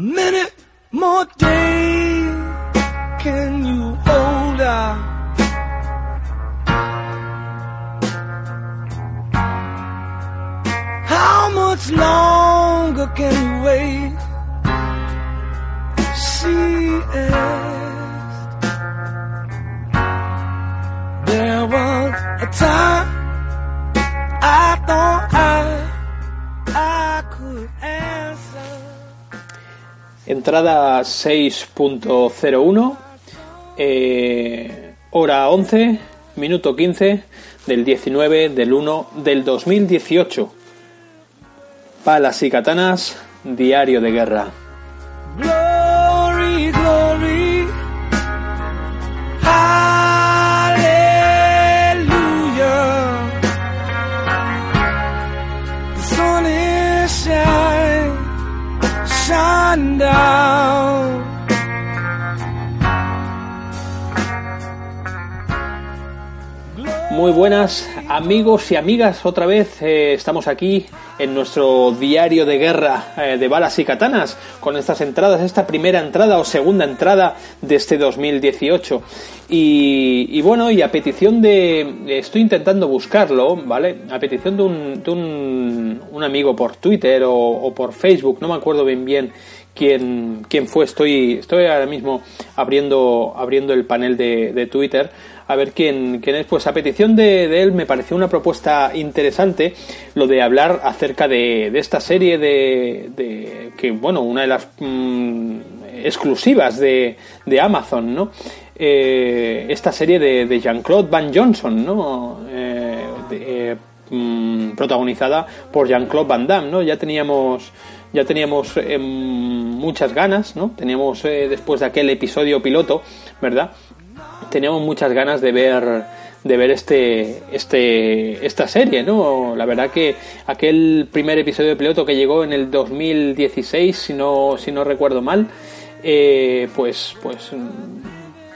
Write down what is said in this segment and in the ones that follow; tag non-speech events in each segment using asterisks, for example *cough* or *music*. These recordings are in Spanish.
minute Entrada 6.01, eh, hora 11, minuto 15 del 19 del 1 del 2018. Palas y katanas, diario de guerra. down. Muy buenas amigos y amigas, otra vez eh, estamos aquí en nuestro diario de guerra eh, de balas y katanas con estas entradas, esta primera entrada o segunda entrada de este 2018. Y, y bueno, y a petición de... Estoy intentando buscarlo, ¿vale? A petición de un, de un, amigo por Twitter o, por Facebook, no me acuerdo bien bien quién, quién fue. Estoy, estoy ahora mismo abriendo, abriendo el panel de Twitter a ver quién, quién es. Pues a petición de, él me pareció una propuesta interesante lo de hablar acerca de, esta serie de, de, que, bueno, una de las mmm, exclusivas de, Amazon, ¿no? Eh, esta serie de, de Jean-Claude Van Johnson, ¿no? Eh, eh, mmm, protagonizada por Jean-Claude Van Damme, ¿no? Ya teníamos ya teníamos eh, muchas ganas, ¿no? Teníamos después de aquel episodio piloto, ¿verdad? Teníamos muchas ganas de ver de ver este este esta serie, ¿no? La verdad que aquel primer episodio piloto que llegó en el 2016, si no si no recuerdo mal, eh, pues pues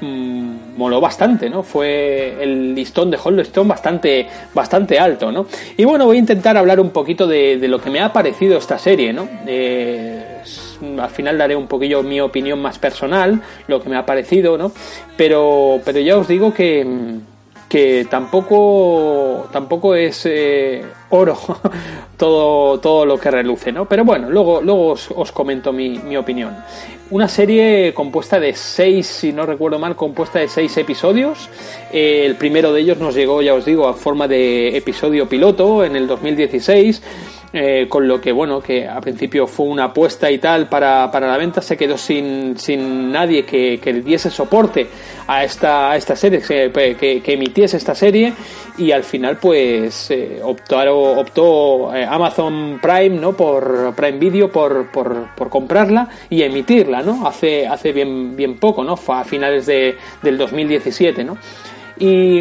mmm, moló bastante, ¿no? Fue el listón de Holstone bastante, bastante alto, ¿no? Y bueno, voy a intentar hablar un poquito de, de lo que me ha parecido esta serie, ¿no? Eh, al final daré un poquillo mi opinión más personal, lo que me ha parecido, ¿no? Pero, pero ya os digo que, que tampoco, tampoco es eh, oro *laughs* todo, todo lo que reluce, ¿no? Pero bueno, luego, luego os, os comento mi, mi opinión una serie compuesta de seis, si no recuerdo mal, compuesta de seis episodios. Eh, el primero de ellos nos llegó, ya os digo, a forma de episodio piloto en el 2016. Eh, con lo que bueno que a principio fue una apuesta y tal para, para la venta se quedó sin, sin nadie que, que diese soporte a esta, esta serie que, que, emitiese esta serie. Y al final pues eh, optó, eh, Amazon Prime no por Prime Video por, por, por, comprarla y emitirla no hace hace bien bien poco no fue a finales de, del 2017 no y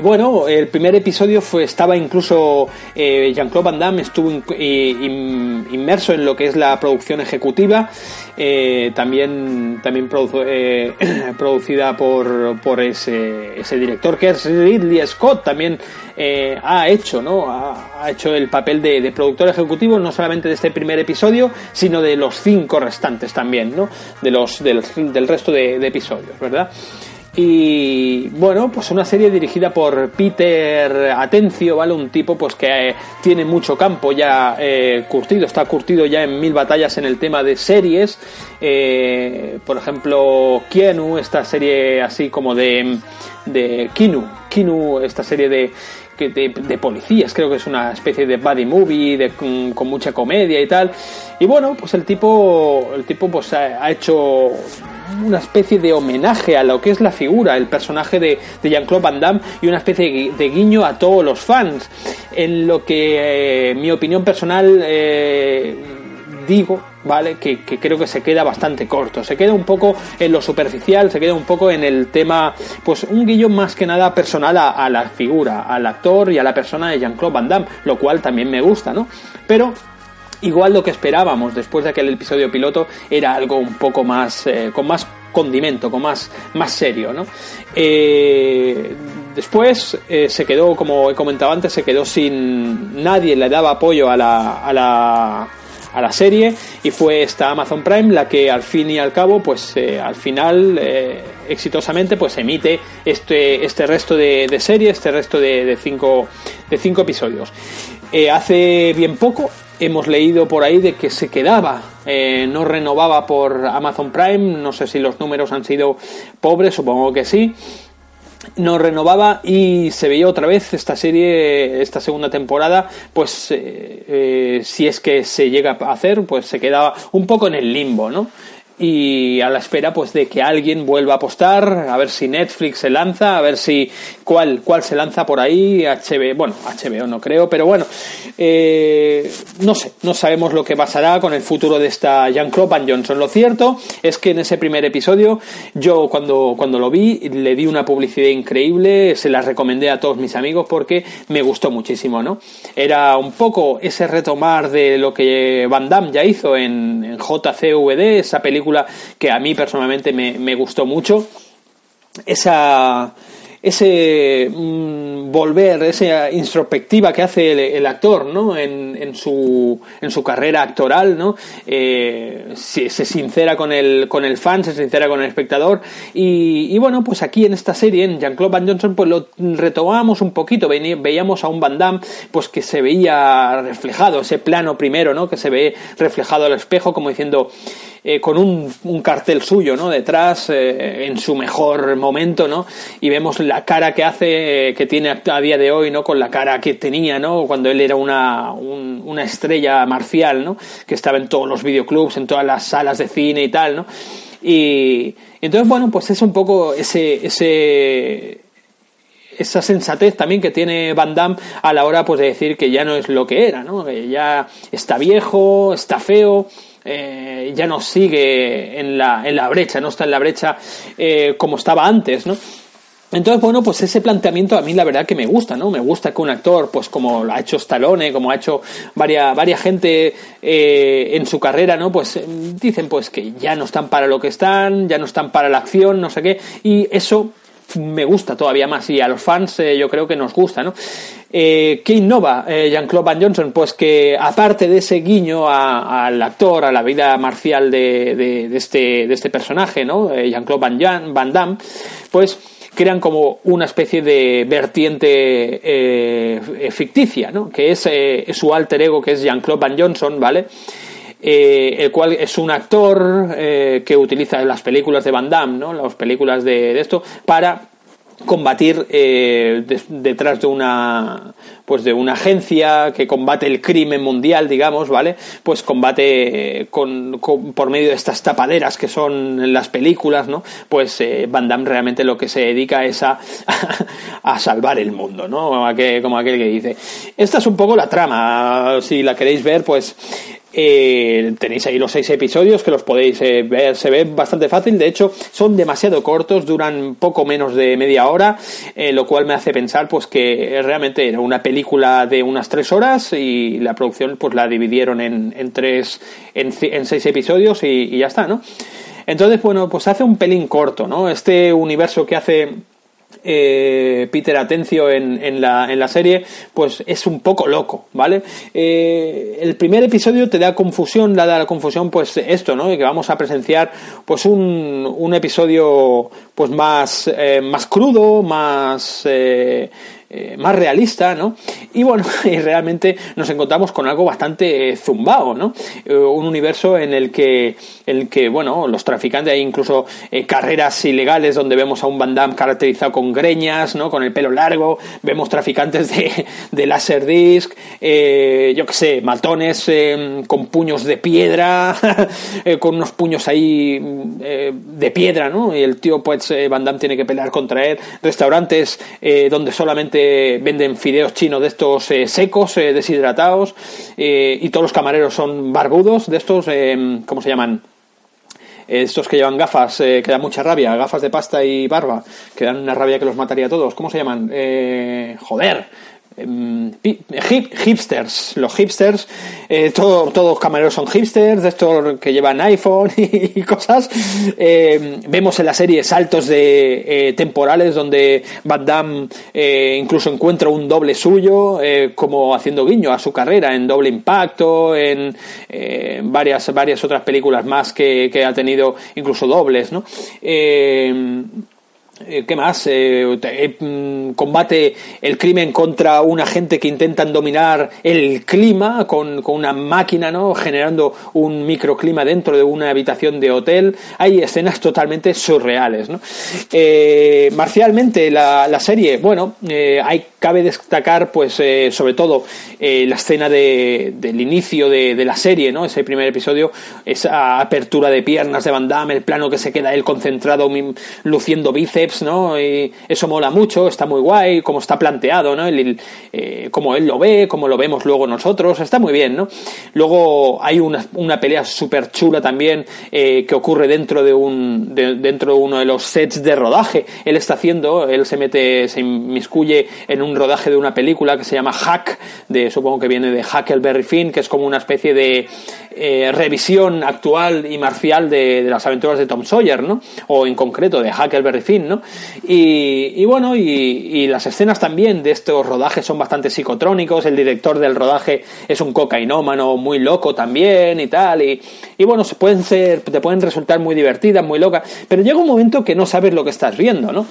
bueno, el primer episodio fue, estaba incluso eh, Jean-Claude Van Damme estuvo in, in, inmerso en lo que es la producción ejecutiva, eh, también también eh, *clears throat* producida por, por ese, ese director que es Ridley Scott, también eh, ha hecho, ¿no? Ha, hecho el papel de, productor ejecutivo no solamente de este primer episodio, sino de los cinco restantes también, ¿no? De los del, resto de episodios, ¿verdad? Y bueno, pues una serie dirigida por Peter Atencio, ¿vale? Un tipo pues que eh, tiene mucho campo ya eh, curtido, está curtido ya en mil batallas en el tema de series. Eh, por ejemplo, Kienu, esta serie así como de, de Kinu, Kinu, esta serie de, de, policías, creo que es una especie de buddy movie de, con, mucha comedia y tal. Y bueno, pues el tipo, el tipo pues ha hecho una especie de homenaje a lo que es la figura, el personaje de, Jean-Claude Van Damme y una especie de guiño a todos los fans. En lo que eh, mi opinión personal eh, digo, ¿vale? Que, creo que se queda bastante corto. Se queda un poco en lo superficial, se queda un poco en el tema, pues un guiño más que nada personal a, a la figura, al actor y a la persona de Jean-Claude Van Damme, lo cual también me gusta, ¿no? Pero igual lo que esperábamos después de aquel episodio piloto era algo un poco más eh, con más condimento, con más, más serio, ¿no? Eh, después eh, se quedó, como he comentado antes, se quedó sin nadie le daba apoyo a la, a la a la serie y fue esta Amazon Prime la que al fin y al cabo pues al final exitosamente pues emite este este resto de, de serie este resto de, de cinco de cinco episodios hace bien poco hemos leído por ahí de que se quedaba, eh, no renovaba por Amazon Prime, no sé si los números han sido pobres, supongo que sí. No renovaba y se veía otra vez esta serie, esta segunda temporada, pues eh, eh, si es que se llega a hacer, pues se quedaba un poco en el limbo, ¿no? Y a la espera pues de que alguien vuelva a apostar, a ver si Netflix se lanza, a ver si cuál, cuál se lanza por ahí, HBO, bueno, HBO no creo, pero bueno, eh, no sé, no sabemos lo que pasará con el futuro de esta Jean-Claude Van Johnson. Lo cierto es que en ese primer episodio yo cuando, cuando lo vi le di una publicidad increíble, se la recomendé a todos mis amigos porque me gustó muchísimo, ¿no? Era un poco ese retomar de lo que Van Damme ya hizo en JCVD, esa película que a mí personalmente me, gustó mucho. Esa, ese mm, volver, esa introspectiva que hace el, actor, ¿no? En, su, en su carrera actoral, ¿no? Eh, se, sincera con el, con el fan, se sincera con el espectador. Y, bueno, pues aquí en esta serie, en Jean-Claude Van Johnson, pues lo retomamos un poquito. Veíamos a un Van Damme, pues que se veía reflejado, ese plano primero, ¿no? Que se ve reflejado al espejo, como diciendo, eh, con un, un, cartel suyo, ¿no? Detrás, eh, en su mejor momento, ¿no? Y vemos la cara que hace, eh, que tiene a día de hoy, ¿no? Con la cara que tenía, ¿no? Cuando él era una, una estrella marcial, ¿no? Que estaba en todos los videoclubs, en todas las salas de cine y tal, ¿no? Y entonces, bueno, pues es un poco ese, ese, esa sensatez también que tiene Van Damme a la hora pues de decir que ya no es lo que era, ¿no? Que ya está viejo, está feo, eh, ya no sigue en la, en la brecha, no está en la brecha eh, como estaba antes, ¿no? Entonces, bueno, pues ese planteamiento a mí la verdad que me gusta, ¿no? Me gusta que un actor, pues como ha hecho Stallone, como ha hecho varias, varias gente eh, en su carrera, ¿no? Pues dicen pues que ya no están para lo que están, ya no están para la acción, no sé qué, y eso me gusta todavía más y a los fans eh, yo creo que nos gusta, ¿no? Eh, ¿Qué innova eh, Jean-Claude Van Johnson? Pues que aparte de ese guiño al actor, a la vida marcial de, de, este, de este personaje, ¿no? Eh, Jean-Claude Van, Van Damme, pues crean como una especie de vertiente eh, ficticia, ¿no? Que es su alter ego, que es Jean-Claude Van Johnson, ¿vale? el cual es un actor que utiliza las películas de Van Damme, ¿no? Las películas de esto, para combatir eh, detrás de una pues de una agencia que combate el crimen mundial digamos vale pues combate eh, con, por medio de estas tapaderas que son las películas no pues eh, Van Damme realmente lo que se dedica es a, *laughs* a salvar el mundo no como aquel, como aquel que dice. Esta es un poco la trama. Si la queréis ver pues eh, tenéis ahí los seis episodios que los podéis eh, ver, se ve bastante fácil, de hecho son demasiado cortos, duran poco menos de media hora, eh, lo cual me hace pensar pues que realmente era una película de unas tres horas y la producción pues la dividieron en, en tres, en, seis episodios y, y ya está, ¿no? Entonces, bueno, pues hace un pelín corto, ¿no? Este universo que hace eh, Peter Atencio en, la, en la serie, pues es un poco loco, ¿vale? Eh, el primer episodio te da confusión, da la confusión, pues esto, ¿no? Que vamos a presenciar, pues un, un episodio, pues más, eh, más crudo, más, eh, más realista, ¿no? Y bueno, *laughs* y realmente nos encontramos con algo bastante eh, zumbao, ¿no? Eh, un universo en el que, el que, bueno, los traficantes, hay incluso carreras ilegales donde vemos a un Van Damme caracterizado con greñas, ¿no? Con el pelo largo, vemos traficantes de, *laughs* de Laserdisc, yo qué sé, matones con puños de piedra, *laughs* con unos puños ahí de piedra, ¿no? Y el tío, pues, Van Damme tiene que pelear contra él, restaurantes donde solamente venden fideos chinos de estos eh, secos, eh, deshidratados, eh, y todos los camareros son barbudos, de estos, ¿cómo se llaman? Estos que llevan gafas, que dan mucha rabia, gafas de pasta y barba, que dan una rabia que los mataría a todos. ¿Cómo se llaman? joder, Em, hipsters, los hipsters, eh, todos los camareros son hipsters, de estos que llevan iPhone *laughs* y, cosas. Em, vemos en la serie saltos de eh, temporales donde Van Damme eh, incluso encuentra un doble suyo, como haciendo guiño a su carrera en Doble Impacto, en varias, varias otras películas más que, que ha tenido incluso dobles, ¿no? Eh, ¿Qué más? Eh, eh, mm, combate el crimen contra una gente que intentan dominar el clima con, una máquina, ¿no? Generando un microclima dentro de una habitación de hotel. Hay escenas totalmente surreales, ¿no? marcialmente, la, la, serie, bueno, hay, cabe destacar, pues, sobre todo, la escena de, del inicio de, de, la serie, ¿no? Ese primer episodio, esa apertura de piernas de Van Damme, el plano que se queda él concentrado, luciendo bíceps ¿no? Y eso mola mucho, está muy guay, como está planteado, ¿no? Eh, como él lo ve, como lo vemos luego nosotros, está muy bien, ¿no? Luego hay una, pelea súper chula también eh, que ocurre dentro de un dentro de uno de los sets de rodaje. Él está haciendo, él se mete, se inmiscuye en un rodaje de una película que se llama Hack, de supongo que viene de Huckleberry Finn, que es como una especie de eh, revisión actual y marcial de, de, las aventuras de Tom Sawyer, ¿no? O en concreto de Huckleberry Finn, ¿no? Y, bueno, y, las escenas también de estos rodajes son bastante psicotrónicos, el director del rodaje es un cocainómano muy loco también y tal, y, y bueno, se pueden ser, te pueden resultar muy divertidas, muy locas, pero llega un momento que no sabes lo que estás viendo, ¿no?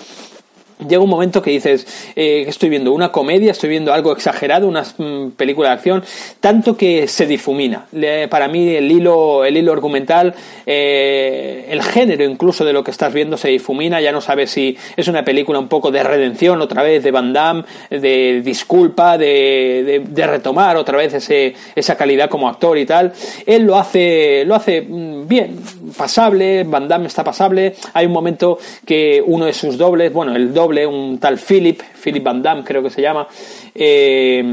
Llega un momento que dices, eh, estoy viendo una comedia, estoy viendo algo exagerado, una mm, película de acción, tanto que se difumina. para mí el hilo, el hilo argumental, eh, el género incluso de lo que estás viendo se difumina, ya no sabes si es una película un poco de redención otra vez de Van Damme, de disculpa, de, de, retomar otra vez ese, esa calidad como actor y tal. Él lo hace, lo hace mm, bien, pasable, Van Damme está pasable. Hay un momento que uno de sus dobles, bueno, el doble un tal Philip, Philip Van Damme creo que se llama, eh,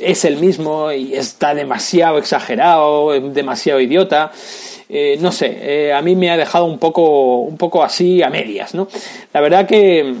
es el mismo y está demasiado exagerado, demasiado idiota. Eh, no sé, eh, a mí me ha dejado un poco, un poco así a medias, ¿no? La verdad que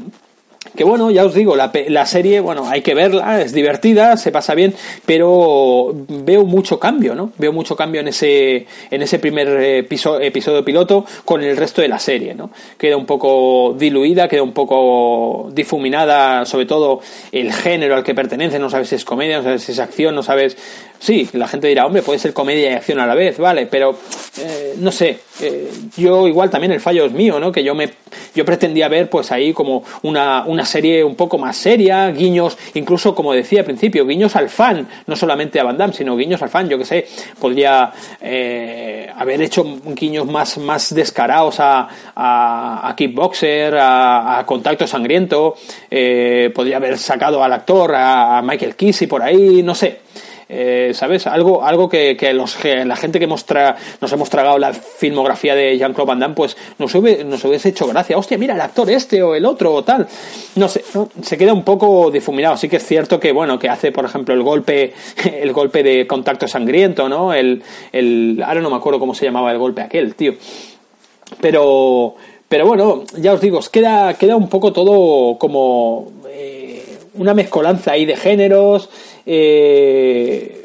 que bueno, ya os digo, la, la, serie, bueno, hay que verla, es divertida, se pasa bien, pero veo mucho cambio, ¿no? Veo mucho cambio en ese, en ese primer episodio, episodio piloto con el resto de la serie, ¿no? Queda un poco diluida, queda un poco difuminada, sobre todo el género al que pertenece, no sabes si es comedia, no sabes si es acción, no sabes Sí, la gente dirá, hombre, puede ser comedia y acción a la vez, vale, pero eh, no sé, eh, yo igual también el fallo es mío, ¿no? Que yo me yo pretendía ver pues ahí como una, una serie un poco más seria, guiños, incluso como decía al principio, guiños al fan, no solamente a Van Damme, sino guiños al fan, yo que sé, podría eh, haber hecho guiños más, más descarados a, a, a Kickboxer, a, a Contacto Sangriento, podría haber sacado al actor, a, Michael Kissy por ahí, no sé, eh, ¿sabes? Algo, algo que, que, los, la gente que nos, hemos tragado la filmografía de Jean-Claude Van Damme, pues nos, hubiese hecho gracia. Hostia, mira, el actor este o el otro o tal. No sé, se queda un poco difuminado. Sí que es cierto que, bueno, que hace, por ejemplo, el golpe, *laughs* el golpe de contacto sangriento, ¿no? El, el, ahora no me acuerdo cómo se llamaba el golpe aquel, tío. Pero, pero bueno, ya os digo, queda, queda un poco todo como eh, una mezcolanza ahí de géneros, eh,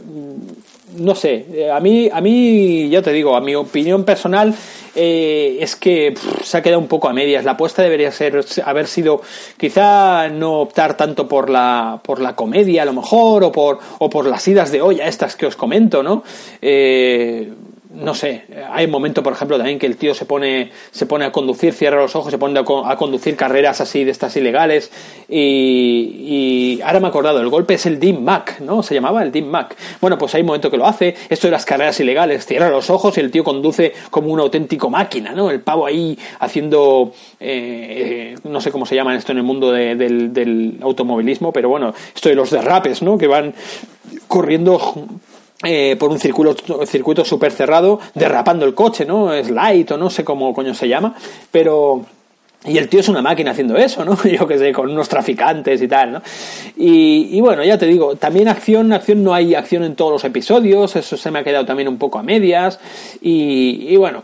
no sé, a mí, a mí, ya te digo, a mi opinión personal, eh, es que se ha quedado un poco a medias. La apuesta debería ser haber sido quizá no optar tanto por la por la comedia a lo mejor o por o por las idas de olla estas que os comento, ¿no? Eh, no sé, hay un momento, por ejemplo, también que el tío se pone, se pone a conducir, cierra los ojos, se pone a, conducir carreras así de estas ilegales y, y, ahora me he acordado, el golpe es el Dim Mac, ¿no? Se llamaba el Dim Mac. Bueno, pues hay un momento que lo hace, esto de las carreras ilegales, cierra los ojos y el tío conduce como un auténtico máquina, ¿no? El pavo ahí haciendo, eh, no sé cómo se llama esto en el mundo del, del automovilismo, pero bueno, esto de los derrapes, ¿no? Que van corriendo eh, por un circuito, circuito súper cerrado, derrapando el coche, ¿no? Es light o no sé cómo coño se llama, pero... Y el tío es una máquina haciendo eso, ¿no? *laughs* Yo que sé, con unos traficantes y tal, ¿no? Y, bueno, ya te digo, también acción, acción no hay acción en todos los episodios, eso se me ha quedado también un poco a medias, y bueno,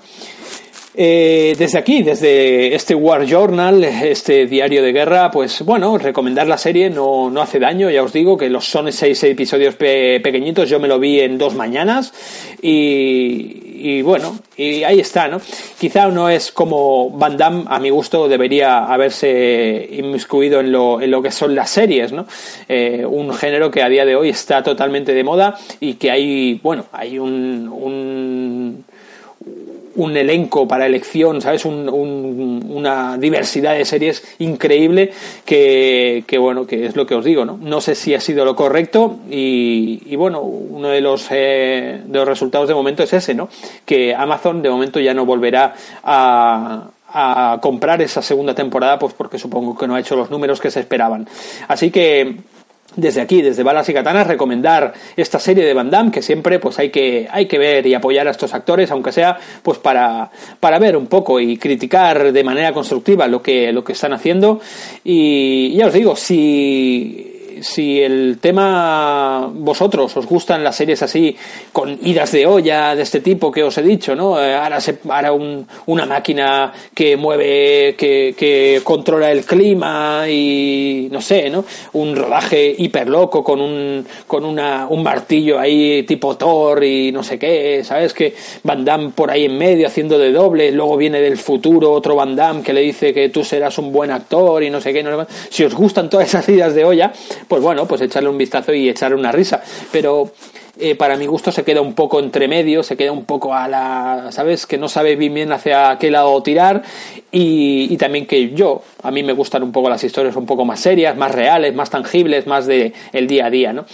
eh, desde aquí, desde este War Journal, este diario de guerra, pues bueno, recomendar la serie no, no hace daño, ya os digo que los son seis episodios pequeñitos, yo me lo vi en dos mañanas y, y, bueno, y ahí está, ¿no? Quizá no es como Van Damme, a mi gusto, debería haberse inmiscuido en lo, en lo que son las series, ¿no? Eh, un género que a día de hoy está totalmente de moda y que hay, bueno, hay un, un un elenco para elección, ¿sabes? una diversidad de series increíble que, bueno, que es lo que os digo, ¿no? No sé si ha sido lo correcto y, bueno, uno de los, eh, de los resultados de momento es ese, ¿no? Que Amazon de momento ya no volverá a, a comprar esa segunda temporada, pues porque supongo que no ha hecho los números que se esperaban. Así que desde aquí, desde Balas y Katanas, recomendar esta serie de Van Damme, que siempre pues hay que, hay que ver y apoyar a estos actores, aunque sea pues para, para ver un poco y criticar de manera constructiva lo que, lo que están haciendo. Y ya os digo, si si el tema vosotros os gustan las series así con idas de olla de este tipo que os he dicho, ¿no? Eh, ahora se para un, una máquina que mueve, que, que controla el clima y no sé, ¿no? Un rodaje hiper loco con un con una, un martillo ahí tipo Thor y no sé qué, ¿sabes? Que Van Damme por ahí en medio haciendo de doble, luego viene del futuro otro Van Damme que le dice que tú serás un buen actor y no sé qué, no sé qué. Si os gustan todas esas idas de olla, pues bueno, pues echarle un vistazo y echarle una risa. Pero eh, para mi gusto se queda un poco entre medio, se queda un poco a la, ¿sabes? Que no sabe bien hacia qué lado tirar y, también que yo, a mí me gustan un poco las historias un poco más serias, más reales, más tangibles, más de el día a día, ¿no?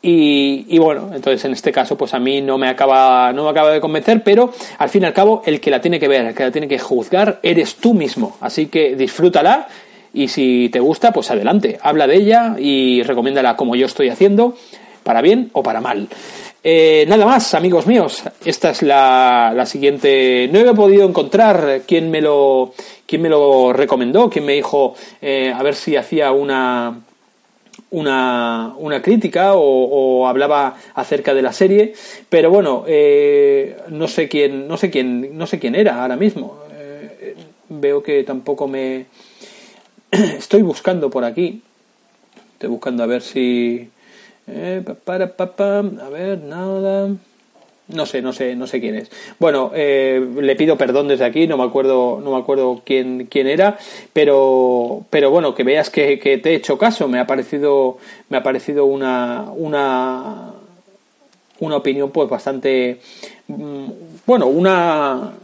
Y, y, bueno, entonces en este caso, pues a mí no me acaba, no me acaba de convencer, pero al fin y al cabo, el que la tiene que ver, el que la tiene que juzgar, eres tú mismo. Así que disfrútala y si te gusta, pues adelante, habla de ella y recomiéndala como yo estoy haciendo, para bien o para mal. Eh, nada más, amigos míos. Esta es la, la, siguiente. No he podido encontrar quién me lo, quién me lo recomendó, quién me dijo eh, a ver si hacía una, una, una crítica o, hablaba acerca de la serie. Pero bueno, eh, no sé quién, no sé quién, no sé quién era ahora mismo. veo que tampoco me, *clears throat* estoy buscando por aquí. Estoy buscando a ver si. Eh, para, a ver, nada. No sé, no sé, no sé quién es. Bueno, eh, le pido perdón desde aquí, no me acuerdo, no me acuerdo quién, quién era, pero, pero bueno, que veas que, que te he hecho caso, me ha parecido, me ha parecido una, una, una opinión pues bastante, mm, bueno, una,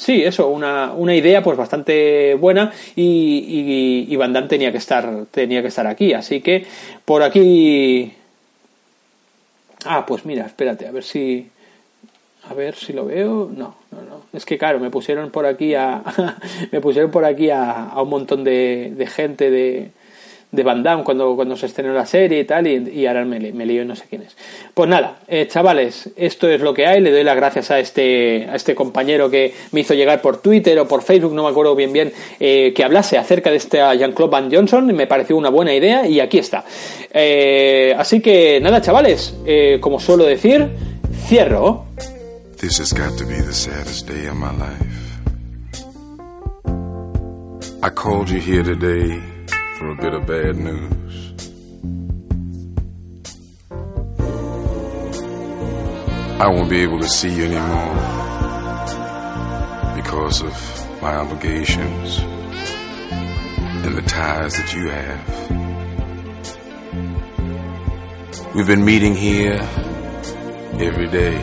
Sí, eso, una, una idea pues bastante buena y, y, Van Damme tenía que estar tenía que estar aquí, así que por aquí Ah, pues mira, espérate, a ver si a ver si lo veo. No, no, no. Es que claro, me pusieron por aquí a *laughs* me pusieron por aquí a, a un montón de, de gente de de Van Damme cuando, cuando se estrenó la serie y tal, y, ahora me, me lío y no sé quién es. Pues nada, eh, chavales, esto es lo que hay, le doy las gracias a este, a este compañero que me hizo llegar por Twitter o por Facebook, no me acuerdo bien bien, eh, que hablase acerca de este Jean-Claude Van Johnson, me pareció una buena idea y aquí está. Eh, así que nada, chavales, como suelo decir, cierro. This has got to be the saddest day of my life. I called you here today. For a bit of bad news. I won't be able to see you anymore because of my obligations and the ties that you have. We've been meeting here every day.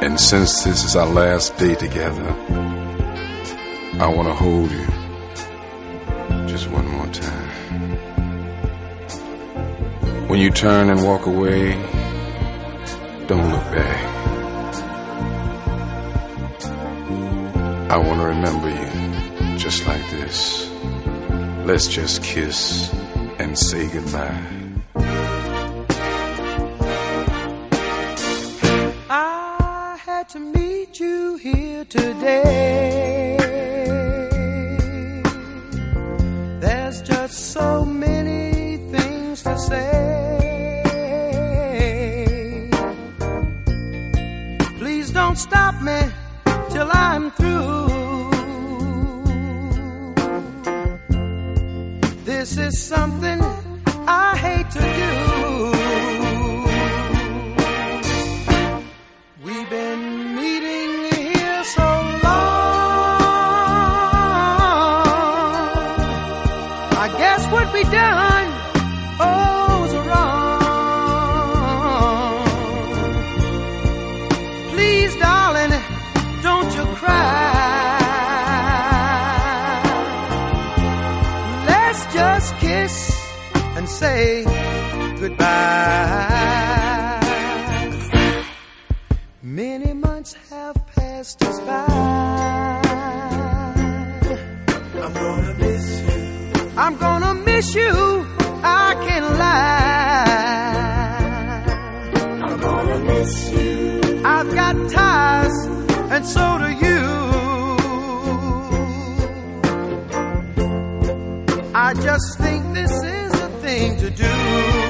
And since this is our last day together, I want to hold you When you turn and walk away, don't look back. I want to remember you just like this. Let's just kiss and say goodbye. I had to meet you here today. There's just so many stop me till I'm through. This is something I hate to do. Just kiss and say goodbye. Many months have passed us by. I'm gonna miss you. I'm gonna miss you. I can't lie. I'm gonna miss you. I've got ties, and so do you. I just think this is a thing to do.